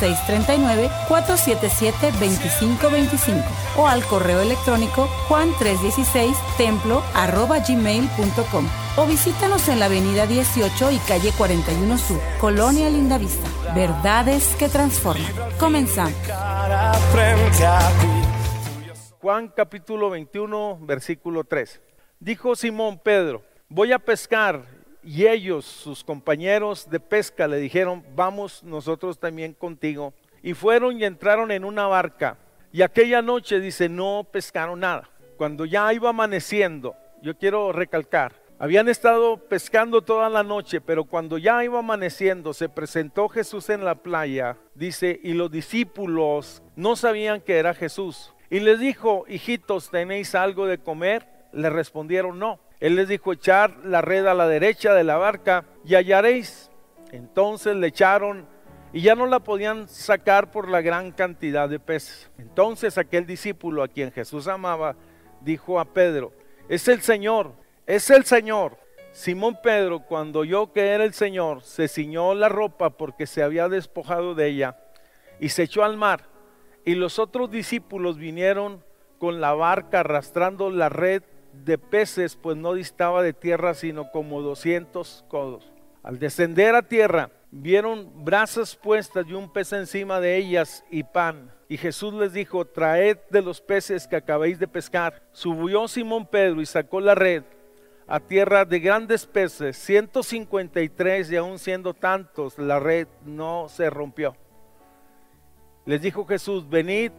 639-477-2525 o al correo electrónico juan316templo gmail.com o visítanos en la avenida 18 y calle 41 Sur, Colonia Lindavista. Verdades que transforman. Comenzamos. Juan capítulo 21, versículo 3. Dijo Simón Pedro, voy a pescar. Y ellos, sus compañeros de pesca, le dijeron, vamos nosotros también contigo. Y fueron y entraron en una barca. Y aquella noche, dice, no pescaron nada. Cuando ya iba amaneciendo, yo quiero recalcar, habían estado pescando toda la noche, pero cuando ya iba amaneciendo, se presentó Jesús en la playa, dice, y los discípulos no sabían que era Jesús. Y les dijo, hijitos, ¿tenéis algo de comer? Le respondieron, no. Él les dijo, echar la red a la derecha de la barca y hallaréis. Entonces le echaron y ya no la podían sacar por la gran cantidad de peces. Entonces aquel discípulo a quien Jesús amaba dijo a Pedro, es el Señor. Es el Señor. Simón Pedro, cuando oyó que era el Señor, se ciñó la ropa porque se había despojado de ella y se echó al mar. Y los otros discípulos vinieron con la barca arrastrando la red de peces, pues no distaba de tierra sino como 200 codos. Al descender a tierra, vieron brasas puestas y un pez encima de ellas y pan. Y Jesús les dijo, traed de los peces que acabéis de pescar. Subió Simón Pedro y sacó la red a tierra de grandes peces, 153 y aún siendo tantos, la red no se rompió. Les dijo Jesús, venid,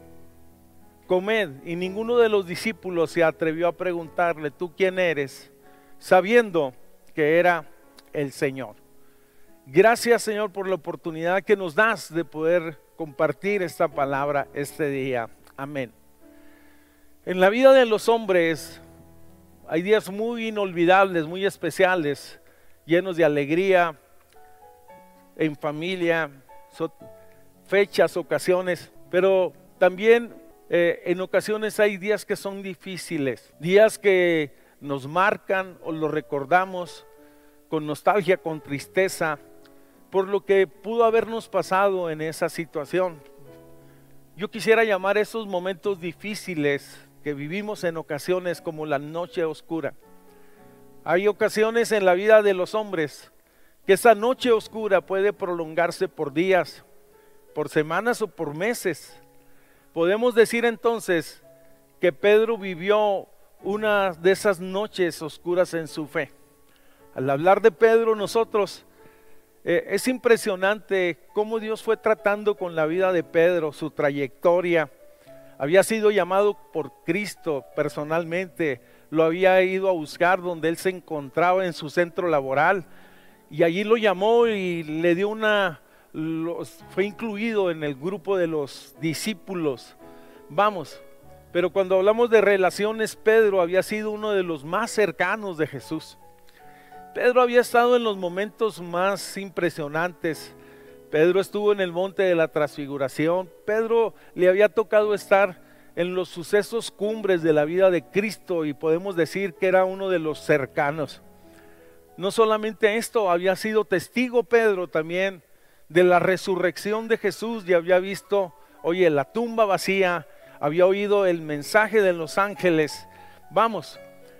comed. Y ninguno de los discípulos se atrevió a preguntarle, ¿tú quién eres? Sabiendo que era el Señor. Gracias Señor por la oportunidad que nos das de poder compartir esta palabra este día. Amén. En la vida de los hombres hay días muy inolvidables, muy especiales, llenos de alegría, en familia, fechas, ocasiones, pero también eh, en ocasiones hay días que son difíciles, días que nos marcan o los recordamos con nostalgia, con tristeza, por lo que pudo habernos pasado en esa situación. Yo quisiera llamar esos momentos difíciles que vivimos en ocasiones como la noche oscura. Hay ocasiones en la vida de los hombres que esa noche oscura puede prolongarse por días, por semanas o por meses. Podemos decir entonces que Pedro vivió una de esas noches oscuras en su fe. Al hablar de Pedro nosotros eh, es impresionante cómo Dios fue tratando con la vida de Pedro, su trayectoria, había sido llamado por Cristo personalmente, lo había ido a buscar donde él se encontraba en su centro laboral y allí lo llamó y le dio una, fue incluido en el grupo de los discípulos. Vamos, pero cuando hablamos de relaciones, Pedro había sido uno de los más cercanos de Jesús. Pedro había estado en los momentos más impresionantes Pedro estuvo en el monte de la transfiguración. Pedro le había tocado estar en los sucesos cumbres de la vida de Cristo y podemos decir que era uno de los cercanos. No solamente esto, había sido testigo Pedro también de la resurrección de Jesús y había visto, oye, la tumba vacía, había oído el mensaje de los ángeles. Vamos,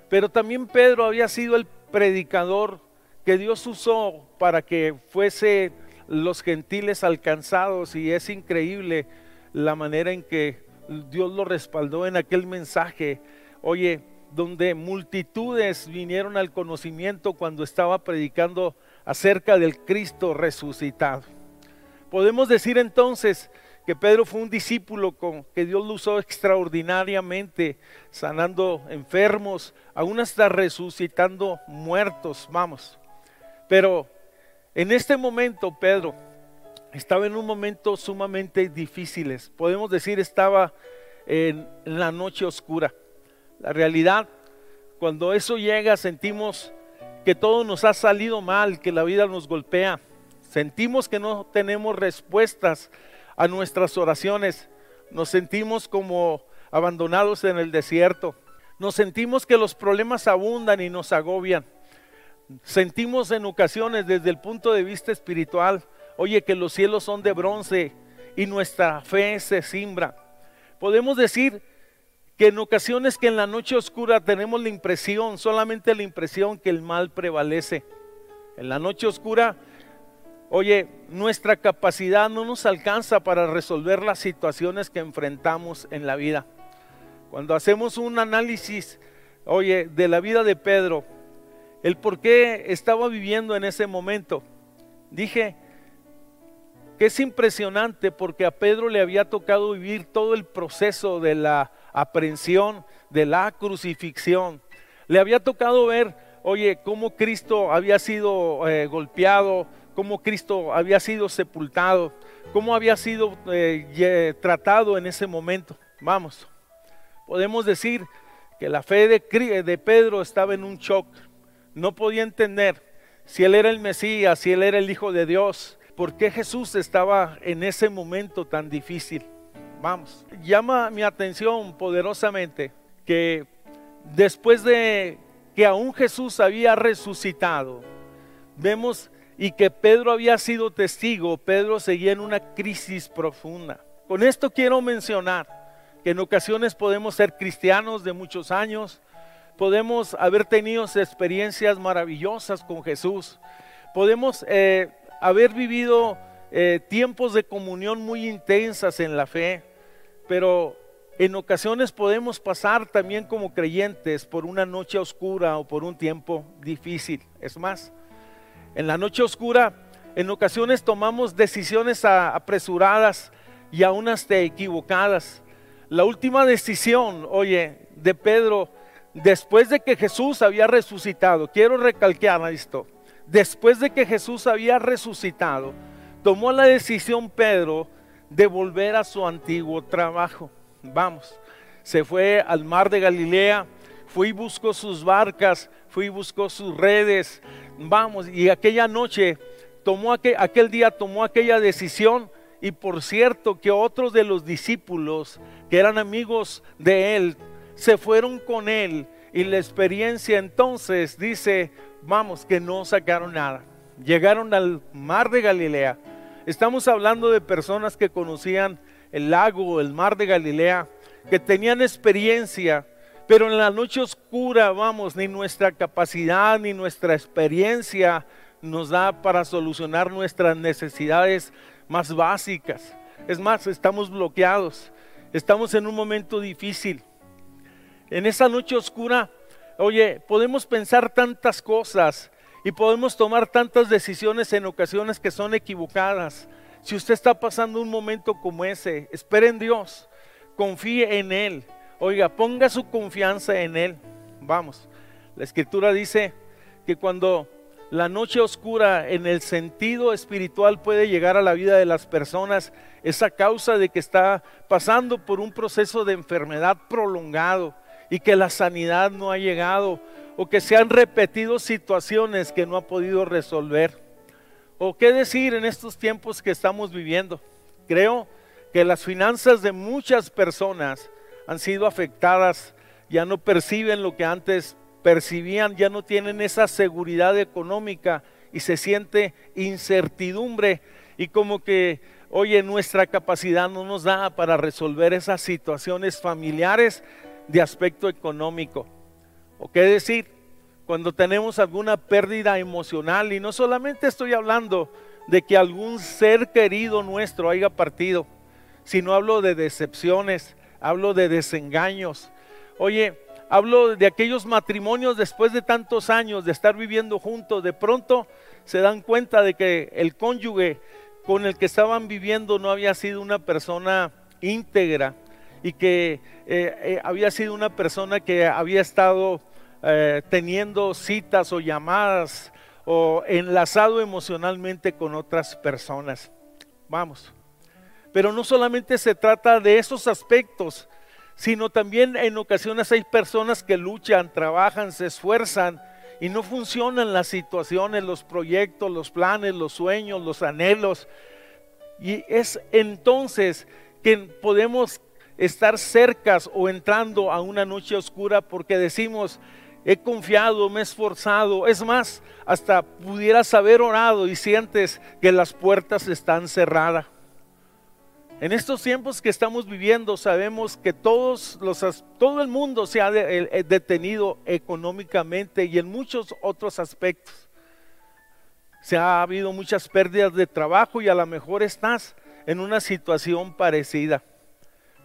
pero también Pedro había sido el predicador que Dios usó para que fuese los gentiles alcanzados y es increíble la manera en que Dios lo respaldó en aquel mensaje. Oye, donde multitudes vinieron al conocimiento cuando estaba predicando acerca del Cristo resucitado. Podemos decir entonces que Pedro fue un discípulo con que Dios lo usó extraordinariamente, sanando enfermos, aún hasta resucitando muertos, vamos. Pero en este momento Pedro estaba en un momento sumamente difícil. Podemos decir estaba en la noche oscura. La realidad, cuando eso llega, sentimos que todo nos ha salido mal, que la vida nos golpea. Sentimos que no tenemos respuestas a nuestras oraciones. nos sentimos como abandonados en el desierto. Nos sentimos que los problemas abundan y nos agobian. Sentimos en ocasiones desde el punto de vista espiritual, oye, que los cielos son de bronce y nuestra fe se simbra. Podemos decir que en ocasiones que en la noche oscura tenemos la impresión, solamente la impresión que el mal prevalece. En la noche oscura, oye, nuestra capacidad no nos alcanza para resolver las situaciones que enfrentamos en la vida. Cuando hacemos un análisis, oye, de la vida de Pedro, el por qué estaba viviendo en ese momento, dije que es impresionante porque a Pedro le había tocado vivir todo el proceso de la aprehensión, de la crucifixión. Le había tocado ver, oye, cómo Cristo había sido eh, golpeado, cómo Cristo había sido sepultado, cómo había sido eh, tratado en ese momento. Vamos podemos decir que la fe de, de Pedro estaba en un shock. No podía entender si él era el Mesías, si él era el Hijo de Dios, por qué Jesús estaba en ese momento tan difícil. Vamos, llama mi atención poderosamente que después de que aún Jesús había resucitado, vemos y que Pedro había sido testigo, Pedro seguía en una crisis profunda. Con esto quiero mencionar que en ocasiones podemos ser cristianos de muchos años, podemos haber tenido experiencias maravillosas con Jesús, podemos eh, haber vivido eh, tiempos de comunión muy intensas en la fe, pero en ocasiones podemos pasar también como creyentes por una noche oscura o por un tiempo difícil. Es más, en la noche oscura, en ocasiones tomamos decisiones apresuradas y aún hasta equivocadas. La última decisión, oye, de Pedro, después de que Jesús había resucitado, quiero recalcar esto, después de que Jesús había resucitado, tomó la decisión Pedro de volver a su antiguo trabajo. Vamos, se fue al mar de Galilea, fue y buscó sus barcas, fue y buscó sus redes, vamos, y aquella noche tomó aquel, día tomó aquella decisión y por cierto que otros de los discípulos que eran amigos de él se fueron con él y la experiencia entonces dice, vamos, que no sacaron nada. Llegaron al mar de Galilea. Estamos hablando de personas que conocían el lago, el mar de Galilea, que tenían experiencia, pero en la noche oscura, vamos, ni nuestra capacidad ni nuestra experiencia nos da para solucionar nuestras necesidades más básicas. Es más, estamos bloqueados, estamos en un momento difícil. En esa noche oscura, oye, podemos pensar tantas cosas y podemos tomar tantas decisiones en ocasiones que son equivocadas. Si usted está pasando un momento como ese, espere en Dios, confíe en Él. Oiga, ponga su confianza en Él. Vamos, la escritura dice que cuando la noche oscura en el sentido espiritual puede llegar a la vida de las personas esa causa de que está pasando por un proceso de enfermedad prolongado y que la sanidad no ha llegado o que se han repetido situaciones que no ha podido resolver. O qué decir en estos tiempos que estamos viviendo. Creo que las finanzas de muchas personas han sido afectadas, ya no perciben lo que antes percibían, ya no tienen esa seguridad económica y se siente incertidumbre y como que, oye, nuestra capacidad no nos da para resolver esas situaciones familiares de aspecto económico. ¿O qué decir? Cuando tenemos alguna pérdida emocional, y no solamente estoy hablando de que algún ser querido nuestro haya partido, sino hablo de decepciones, hablo de desengaños. Oye, Hablo de aquellos matrimonios después de tantos años de estar viviendo juntos, de pronto se dan cuenta de que el cónyuge con el que estaban viviendo no había sido una persona íntegra y que eh, eh, había sido una persona que había estado eh, teniendo citas o llamadas o enlazado emocionalmente con otras personas. Vamos. Pero no solamente se trata de esos aspectos, sino también en ocasiones hay personas que luchan, trabajan, se esfuerzan y no funcionan las situaciones, los proyectos, los planes, los sueños, los anhelos. Y es entonces que podemos estar cercas o entrando a una noche oscura porque decimos, he confiado, me he esforzado. Es más, hasta pudieras haber orado y sientes que las puertas están cerradas. En estos tiempos que estamos viviendo sabemos que todos los, todo el mundo se ha eh, detenido económicamente y en muchos otros aspectos. Se ha habido muchas pérdidas de trabajo y a lo mejor estás en una situación parecida.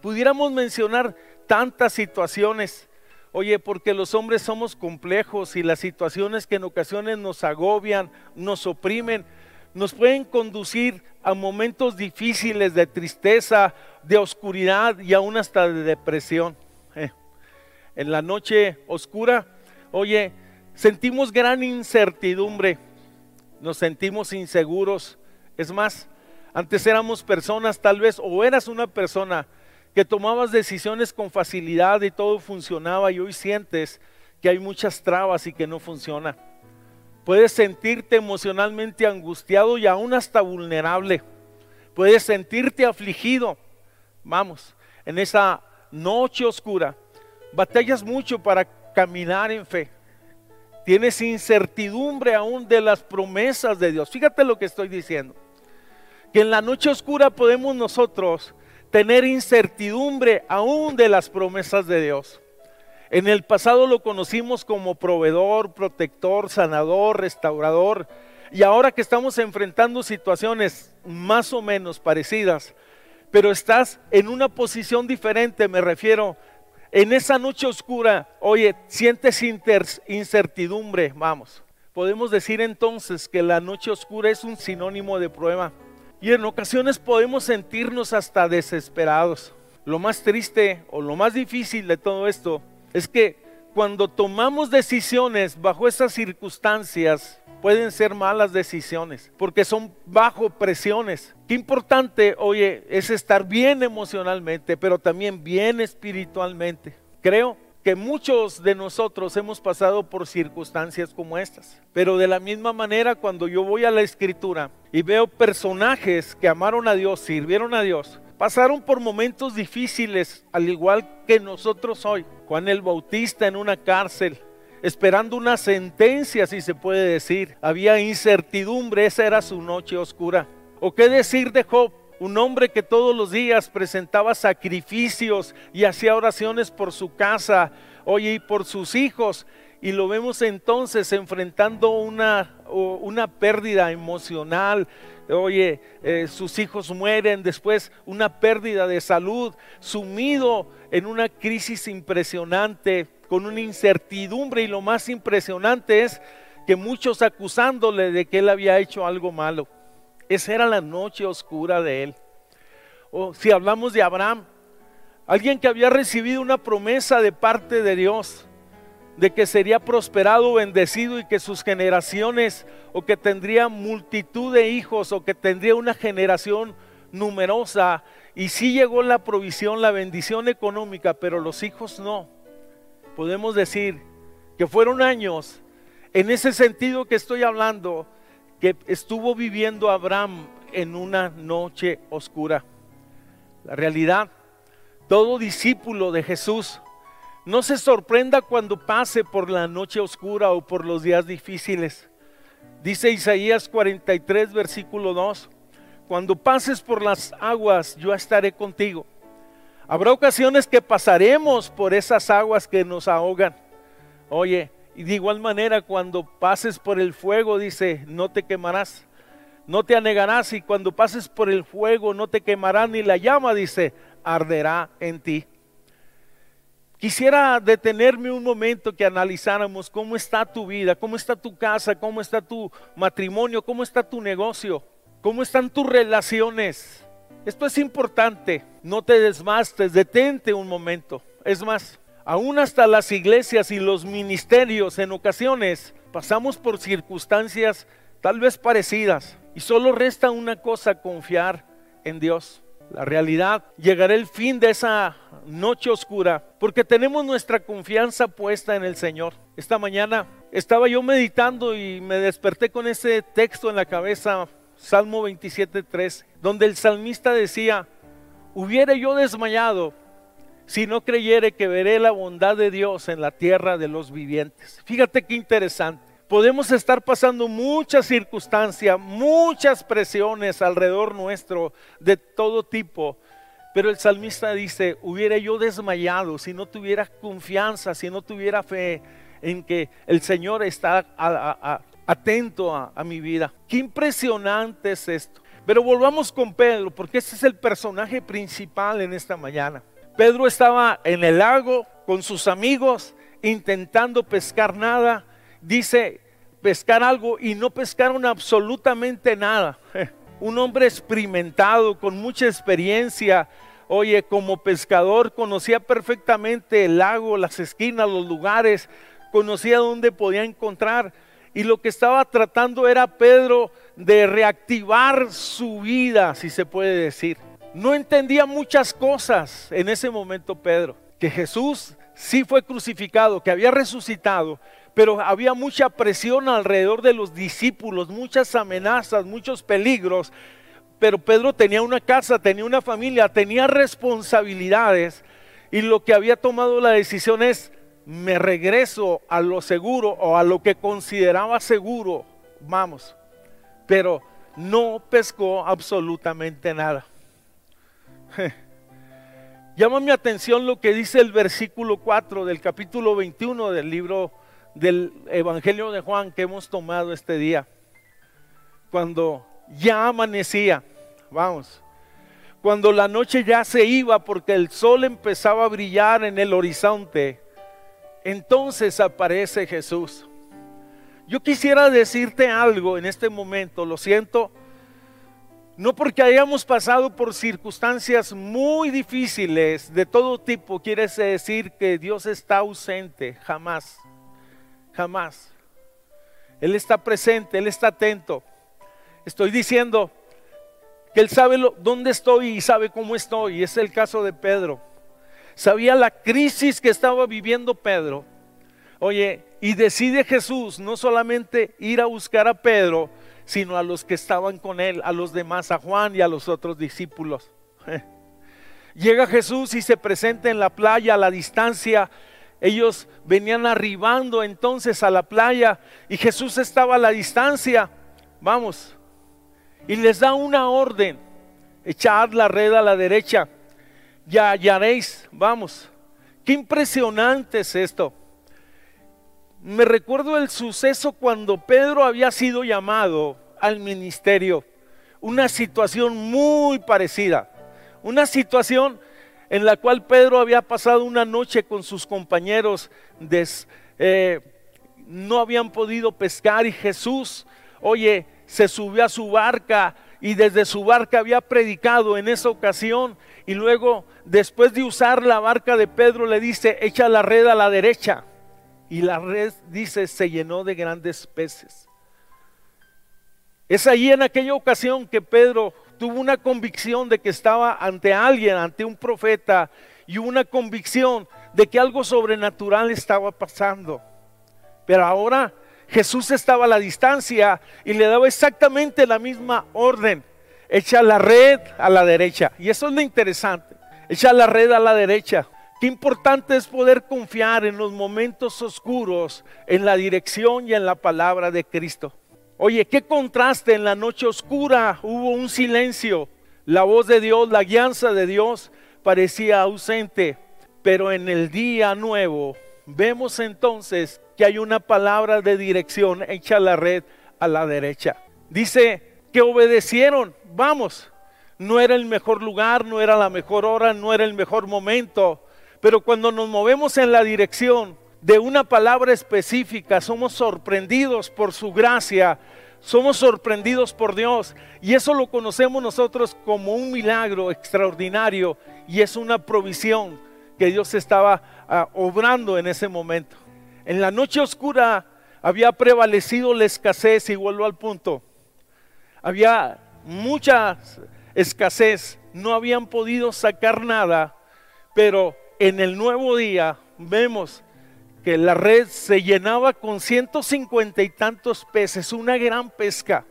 Pudiéramos mencionar tantas situaciones. Oye, porque los hombres somos complejos y las situaciones que en ocasiones nos agobian, nos oprimen, nos pueden conducir a momentos difíciles de tristeza, de oscuridad y aún hasta de depresión. Eh, en la noche oscura, oye, sentimos gran incertidumbre, nos sentimos inseguros. Es más, antes éramos personas tal vez, o eras una persona que tomabas decisiones con facilidad y todo funcionaba y hoy sientes que hay muchas trabas y que no funciona. Puedes sentirte emocionalmente angustiado y aún hasta vulnerable. Puedes sentirte afligido. Vamos, en esa noche oscura, batallas mucho para caminar en fe. Tienes incertidumbre aún de las promesas de Dios. Fíjate lo que estoy diciendo. Que en la noche oscura podemos nosotros tener incertidumbre aún de las promesas de Dios. En el pasado lo conocimos como proveedor, protector, sanador, restaurador. Y ahora que estamos enfrentando situaciones más o menos parecidas, pero estás en una posición diferente, me refiero, en esa noche oscura, oye, sientes incertidumbre, vamos. Podemos decir entonces que la noche oscura es un sinónimo de prueba. Y en ocasiones podemos sentirnos hasta desesperados. Lo más triste o lo más difícil de todo esto es que cuando tomamos decisiones bajo esas circunstancias, pueden ser malas decisiones, porque son bajo presiones. Qué importante, oye, es estar bien emocionalmente, pero también bien espiritualmente. Creo que muchos de nosotros hemos pasado por circunstancias como estas. Pero de la misma manera, cuando yo voy a la escritura y veo personajes que amaron a Dios, sirvieron a Dios, pasaron por momentos difíciles, al igual que nosotros hoy. Juan el Bautista en una cárcel, esperando una sentencia, si se puede decir. Había incertidumbre, esa era su noche oscura. ¿O qué decir de Job? Un hombre que todos los días presentaba sacrificios y hacía oraciones por su casa, oye, y por sus hijos. Y lo vemos entonces enfrentando una, una pérdida emocional, oye, eh, sus hijos mueren, después una pérdida de salud, sumido en una crisis impresionante, con una incertidumbre y lo más impresionante es que muchos acusándole de que él había hecho algo malo. Esa era la noche oscura de él. O si hablamos de Abraham, alguien que había recibido una promesa de parte de Dios, de que sería prosperado, bendecido y que sus generaciones o que tendría multitud de hijos o que tendría una generación numerosa. Y sí llegó la provisión, la bendición económica, pero los hijos no. Podemos decir que fueron años, en ese sentido que estoy hablando, que estuvo viviendo Abraham en una noche oscura. La realidad, todo discípulo de Jesús no se sorprenda cuando pase por la noche oscura o por los días difíciles. Dice Isaías 43, versículo 2, cuando pases por las aguas, yo estaré contigo. Habrá ocasiones que pasaremos por esas aguas que nos ahogan. Oye, y de igual manera cuando pases por el fuego, dice, no te quemarás, no te anegarás, y cuando pases por el fuego, no te quemará ni la llama, dice, arderá en ti. Quisiera detenerme un momento que analizáramos cómo está tu vida, cómo está tu casa, cómo está tu matrimonio, cómo está tu negocio, cómo están tus relaciones. Esto es importante. No te desmastes, detente un momento. Es más, aún hasta las iglesias y los ministerios en ocasiones pasamos por circunstancias tal vez parecidas y solo resta una cosa, confiar en Dios la realidad, llegará el fin de esa noche oscura, porque tenemos nuestra confianza puesta en el Señor. Esta mañana estaba yo meditando y me desperté con ese texto en la cabeza, Salmo 27.3, donde el salmista decía, hubiera yo desmayado si no creyere que veré la bondad de Dios en la tierra de los vivientes. Fíjate qué interesante. Podemos estar pasando muchas circunstancias, muchas presiones alrededor nuestro de todo tipo, pero el salmista dice, hubiera yo desmayado si no tuviera confianza, si no tuviera fe en que el Señor está atento a, mi vida. Qué impresionante es esto. Pero volvamos con Pedro, porque ese es el personaje principal en esta mañana. Pedro estaba en el lago con sus amigos intentando pescar nada. Dice, pescar algo y no pescaron absolutamente nada. Un hombre experimentado, con mucha experiencia, oye, como pescador conocía perfectamente el lago, las esquinas, los lugares, conocía dónde podía encontrar. Y lo que estaba tratando era Pedro de reactivar su vida, si se puede decir no entendía muchas cosas en ese momento Pedro, que Jesús sí fue crucificado, que había resucitado, pero había mucha presión alrededor de los discípulos, muchas amenazas, muchos peligros. Pero Pedro tenía una casa, tenía una familia, tenía responsabilidades y lo que había tomado la decisión es, me regreso a lo seguro o a lo que consideraba seguro, vamos. Pero no pescó absolutamente nada. Llama mi atención lo que dice el versículo 4 del capítulo 21 del libro del Evangelio de Juan que hemos tomado este día. Cuando ya amanecía, vamos, cuando la noche ya se iba porque el sol empezaba a brillar en el horizonte, entonces aparece Jesús. Yo quisiera decirte algo en este momento, lo siento, no porque hayamos pasado por circunstancias muy difíciles de todo tipo, quiere decir que Dios está ausente, jamás, jamás. Él está presente, Él está atento. Estoy diciendo que Él sabe dónde estoy y sabe cómo estoy. Y es el caso de Pedro. Sabía la crisis que estaba viviendo Pedro. Oye, y decide Jesús no solamente ir a buscar a Pedro, sino a los que estaban con él, a los demás, a Juan y a los otros discípulos. Llega Jesús y se presenta en la playa a la distancia. Ellos venían arribando entonces a la playa y Jesús estaba a la distancia. Vamos. Y les da una orden. Echad la red a la derecha. Ya hallaréis. Vamos. Qué impresionante es esto me recuerdo el suceso cuando Pedro había sido llamado al ministerio. Una situación muy parecida. Una situación en la cual Pedro había pasado una noche con sus compañeros, eh, no habían podido pescar y Jesús, oye, se subió a su barca y desde su barca había predicado en esa ocasión y luego después de usar la barca de Pedro le dice, echa la red a la derecha y la red, dice, se llenó de grandes peces. Es ahí en aquella ocasión que Pedro tuvo una convicción de que estaba ante alguien, ante un profeta, y una convicción de que algo sobrenatural estaba pasando. Pero ahora Jesús estaba a la distancia y le daba exactamente la misma orden. Echa la red a la derecha. Y eso es lo interesante. Echa la red a la derecha. Qué importante es poder confiar en los momentos oscuros, en la dirección y en la palabra de Cristo. Oye, qué contraste en la noche oscura, hubo un silencio. La voz de Dios, la guianza de Dios parecía ausente, pero en el día nuevo vemos entonces que hay una palabra de dirección hecha la red a la derecha. Dice que obedecieron, vamos, no era el mejor lugar, no era la mejor hora, no era el mejor momento, pero cuando nos movemos en la dirección de una palabra específica, somos sorprendidos por su gracia, somos sorprendidos por Dios. Y eso lo conocemos nosotros como un milagro extraordinario y es una provisión que Dios estaba ah, obrando en ese momento. En la noche oscura había prevalecido la escasez y vuelvo al punto. Había mucha escasez, no habían podido sacar nada, pero en el nuevo día vemos que la red se llenaba con 150 y tantos peces, una gran pesca.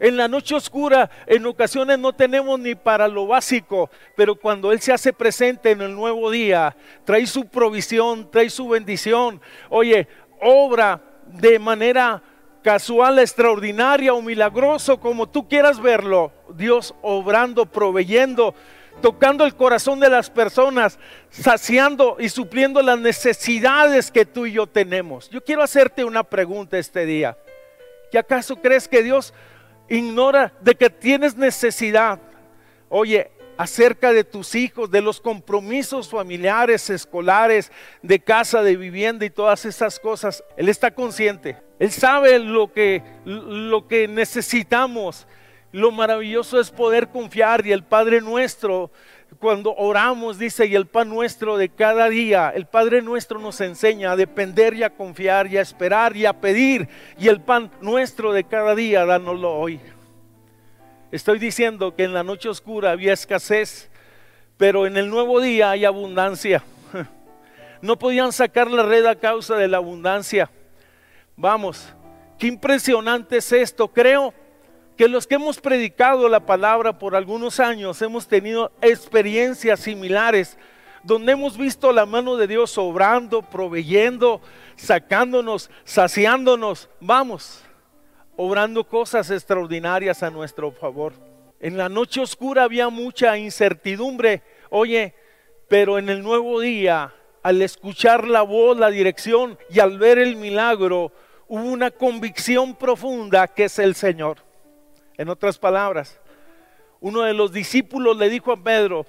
En la noche oscura, en ocasiones no tenemos ni para lo básico, pero cuando Él se hace presente en el nuevo día, trae su provisión, trae su bendición. Oye, obra de manera casual, extraordinaria o milagroso, como tú quieras verlo. Dios obrando, proveyendo, tocando el corazón de las personas, saciando y supliendo las necesidades que tú y yo tenemos. Yo quiero hacerte una pregunta este día. ¿Qué acaso crees que Dios ignora de que tienes necesidad? Oye, acerca de tus hijos, de los compromisos familiares, escolares, de casa, de vivienda y todas esas cosas. Él está consciente. Él sabe lo que, lo que necesitamos. Lo maravilloso es poder confiar y el Padre nuestro, cuando oramos, dice, y el pan nuestro de cada día, el Padre nuestro nos enseña a depender y a confiar y a esperar y a pedir, y el pan nuestro de cada día, dánoslo hoy. Estoy diciendo que en la noche oscura había escasez, pero en el nuevo día hay abundancia. No podían sacar la red a causa de la abundancia. Vamos, qué impresionante es esto. Creo que los que hemos predicado la palabra por algunos años hemos tenido experiencias similares donde hemos visto la mano de Dios obrando, proveyendo, sacándonos, saciándonos, vamos, obrando cosas extraordinarias a nuestro favor. En la noche oscura había mucha incertidumbre, oye, pero en el nuevo día, al escuchar la voz, la dirección y al ver el milagro, hubo una convicción profunda que es el Señor. En otras palabras, uno de los discípulos le dijo a Pedro,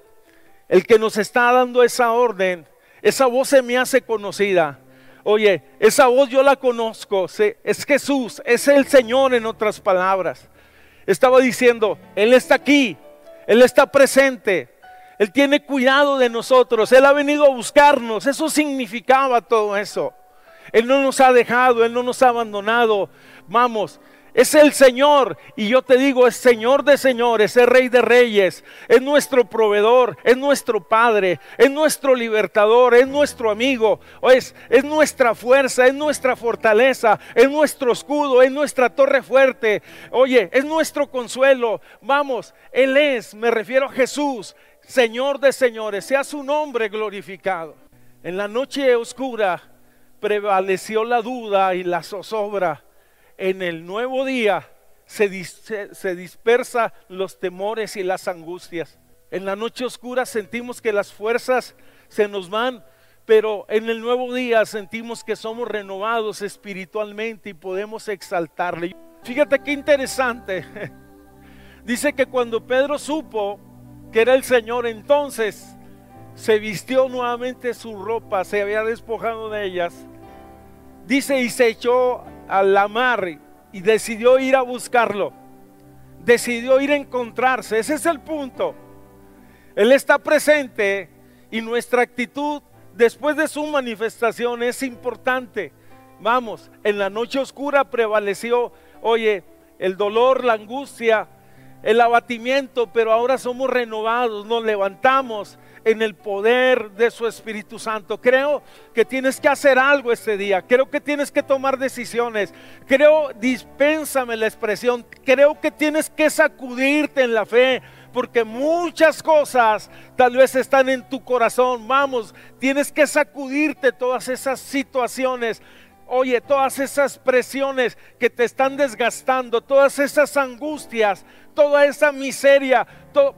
el que nos está dando esa orden, esa voz se me hace conocida. Oye, esa voz yo la conozco, es Jesús, es el Señor en otras palabras. Estaba diciendo, Él está aquí, Él está presente, Él tiene cuidado de nosotros, Él ha venido a buscarnos, eso significaba todo eso. Él no nos ha dejado, Él no nos ha abandonado. Vamos, es el Señor. Y yo te digo, es Señor de señores, es Rey de reyes, es nuestro proveedor, es nuestro Padre, es nuestro libertador, es nuestro amigo, es, es nuestra fuerza, es nuestra fortaleza, es nuestro escudo, es nuestra torre fuerte. Oye, es nuestro consuelo. Vamos, Él es, me refiero a Jesús, Señor de señores, sea su nombre glorificado. En la noche oscura prevaleció la duda y la zozobra en el nuevo día se, se, dispersa los temores y las angustias. En la noche oscura sentimos que las fuerzas se nos van, pero en el nuevo día sentimos que somos renovados espiritualmente y podemos exaltarle. Fíjate qué interesante. Dice que cuando Pedro supo que era el Señor, entonces se vistió nuevamente su ropa, se había despojado de ellas. Dice y se echó a la mar y decidió ir a buscarlo. Decidió ir a encontrarse. Ese es el punto. Él está presente y nuestra actitud después de su manifestación es importante. Vamos, en la noche oscura prevaleció, oye, el dolor, la angustia, el abatimiento, pero ahora somos renovados, nos levantamos en el poder de su Espíritu Santo. Creo que tienes que hacer algo este día. Creo que tienes que tomar decisiones. Creo, dispénsame la expresión, creo que tienes que sacudirte en la fe. Porque muchas cosas tal vez están en tu corazón. Vamos, tienes que sacudirte todas esas situaciones oye, todas esas presiones que te están desgastando, todas esas angustias, toda esa miseria,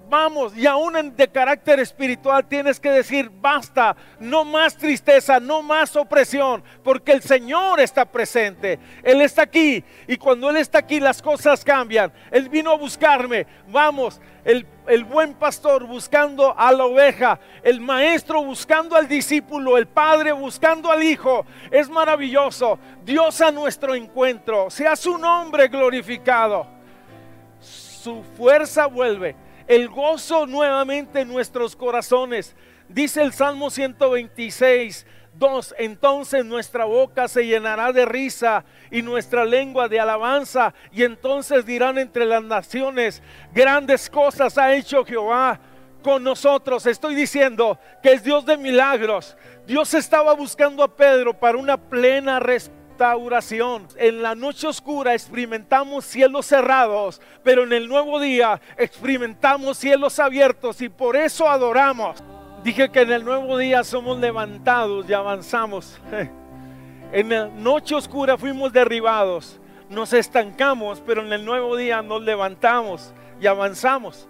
vamos, y aún de carácter espiritual tienes que decir, basta, no más tristeza, no más opresión, porque el Señor está presente, Él está aquí, y cuando Él está aquí las cosas cambian. Él vino a buscarme, vamos, el, el buen pastor buscando a la oveja, el maestro buscando al discípulo, el padre buscando al hijo, es maravilloso. Dios a nuestro encuentro, sea su nombre glorificado su fuerza vuelve, el gozo nuevamente en nuestros corazones. Dice el Salmo 126, 2, entonces nuestra boca se llenará de risa y nuestra lengua de alabanza, y entonces dirán entre las naciones, grandes cosas ha hecho Jehová con nosotros. Estoy diciendo que es Dios de milagros. Dios estaba buscando a Pedro para una plena respuesta restauración. En la noche oscura experimentamos cielos cerrados, pero en el nuevo día experimentamos cielos abiertos y por eso adoramos. Dije que en el nuevo día somos levantados y avanzamos. En la noche oscura fuimos derribados, nos estancamos, pero en el nuevo día nos levantamos y avanzamos.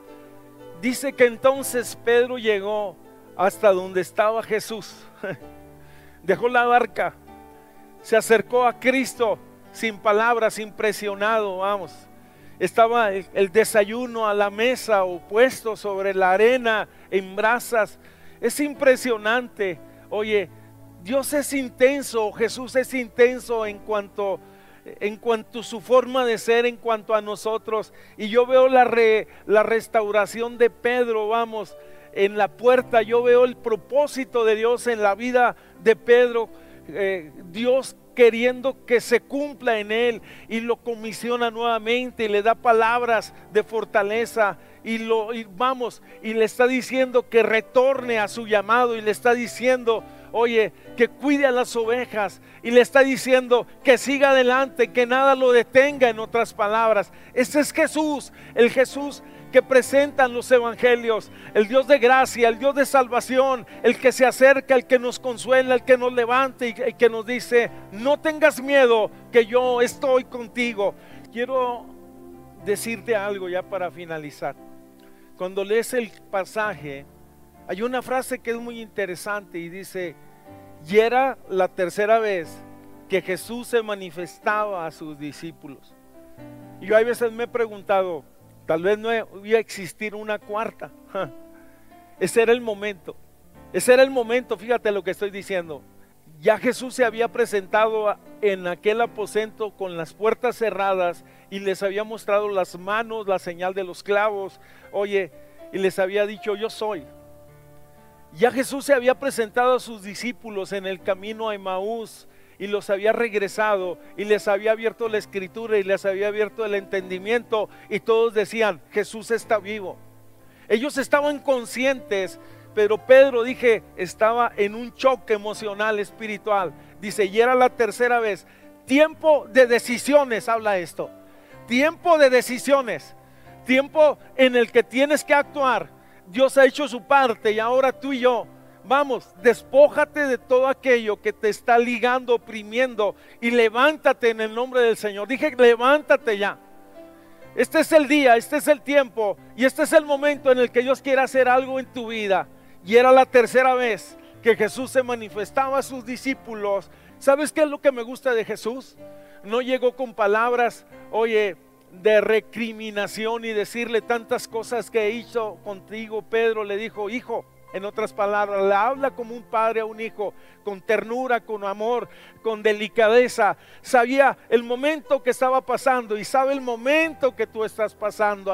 Dice que entonces Pedro llegó hasta donde estaba Jesús. Dejó la barca, se acercó a Cristo sin palabras, impresionado, vamos. Estaba el, desayuno a la mesa o puesto sobre la arena en brasas. Es impresionante. Oye, Dios es intenso, Jesús es intenso en cuanto en cuanto a su forma de ser, en cuanto a nosotros. Y yo veo la, la restauración de Pedro, vamos, en la puerta. Yo veo el propósito de Dios en la vida de Pedro. Eh, Dios queriendo que se cumpla en él y lo comisiona nuevamente y le da palabras de fortaleza y lo y vamos y le está diciendo que retorne a su llamado y le está diciendo oye, que cuide a las ovejas y le está diciendo que siga adelante, que nada lo detenga en otras palabras. Ese es Jesús, el Jesús que presentan los evangelios, el Dios de gracia, el Dios de salvación, el que se acerca, el que nos consuela, el que nos levanta y, que nos dice, no tengas miedo, que yo estoy contigo. Quiero decirte algo ya para finalizar. Cuando lees el pasaje, hay una frase que es muy interesante y dice, y era la tercera vez que Jesús se manifestaba a sus discípulos. Y yo a veces me he preguntado, tal vez no iba a existir una cuarta. Ese era el momento. Ese era el momento, fíjate lo que estoy diciendo. Ya Jesús se había presentado en aquel aposento con las puertas cerradas y les había mostrado las manos, la señal de los clavos. Oye, y les había dicho, yo soy. Ya Jesús se había presentado a sus discípulos en el camino a Emaús y los había regresado y les había abierto la escritura y les había abierto el entendimiento y todos decían, Jesús está vivo. Ellos estaban conscientes, pero Pedro, dije, estaba en un choque emocional, espiritual. Dice, y era la tercera vez. Tiempo de decisiones, habla esto. Tiempo de decisiones. Tiempo en el que tienes que actuar Dios ha hecho su parte y ahora tú y yo, vamos, despójate de todo aquello que te está ligando, oprimiendo y levántate en el nombre del Señor. Dije, levántate ya. Este es el día, este es el tiempo y este es el momento en el que Dios quiere hacer algo en tu vida. Y era la tercera vez que Jesús se manifestaba a sus discípulos. ¿Sabes qué es lo que me gusta de Jesús? No llegó con palabras, oye, de recriminación y decirle tantas cosas que hizo contigo, Pedro le dijo, hijo, en otras palabras, le habla como un padre a un hijo, con ternura, con amor, con delicadeza. Sabía el momento que estaba pasando y sabe el momento que tú estás pasando.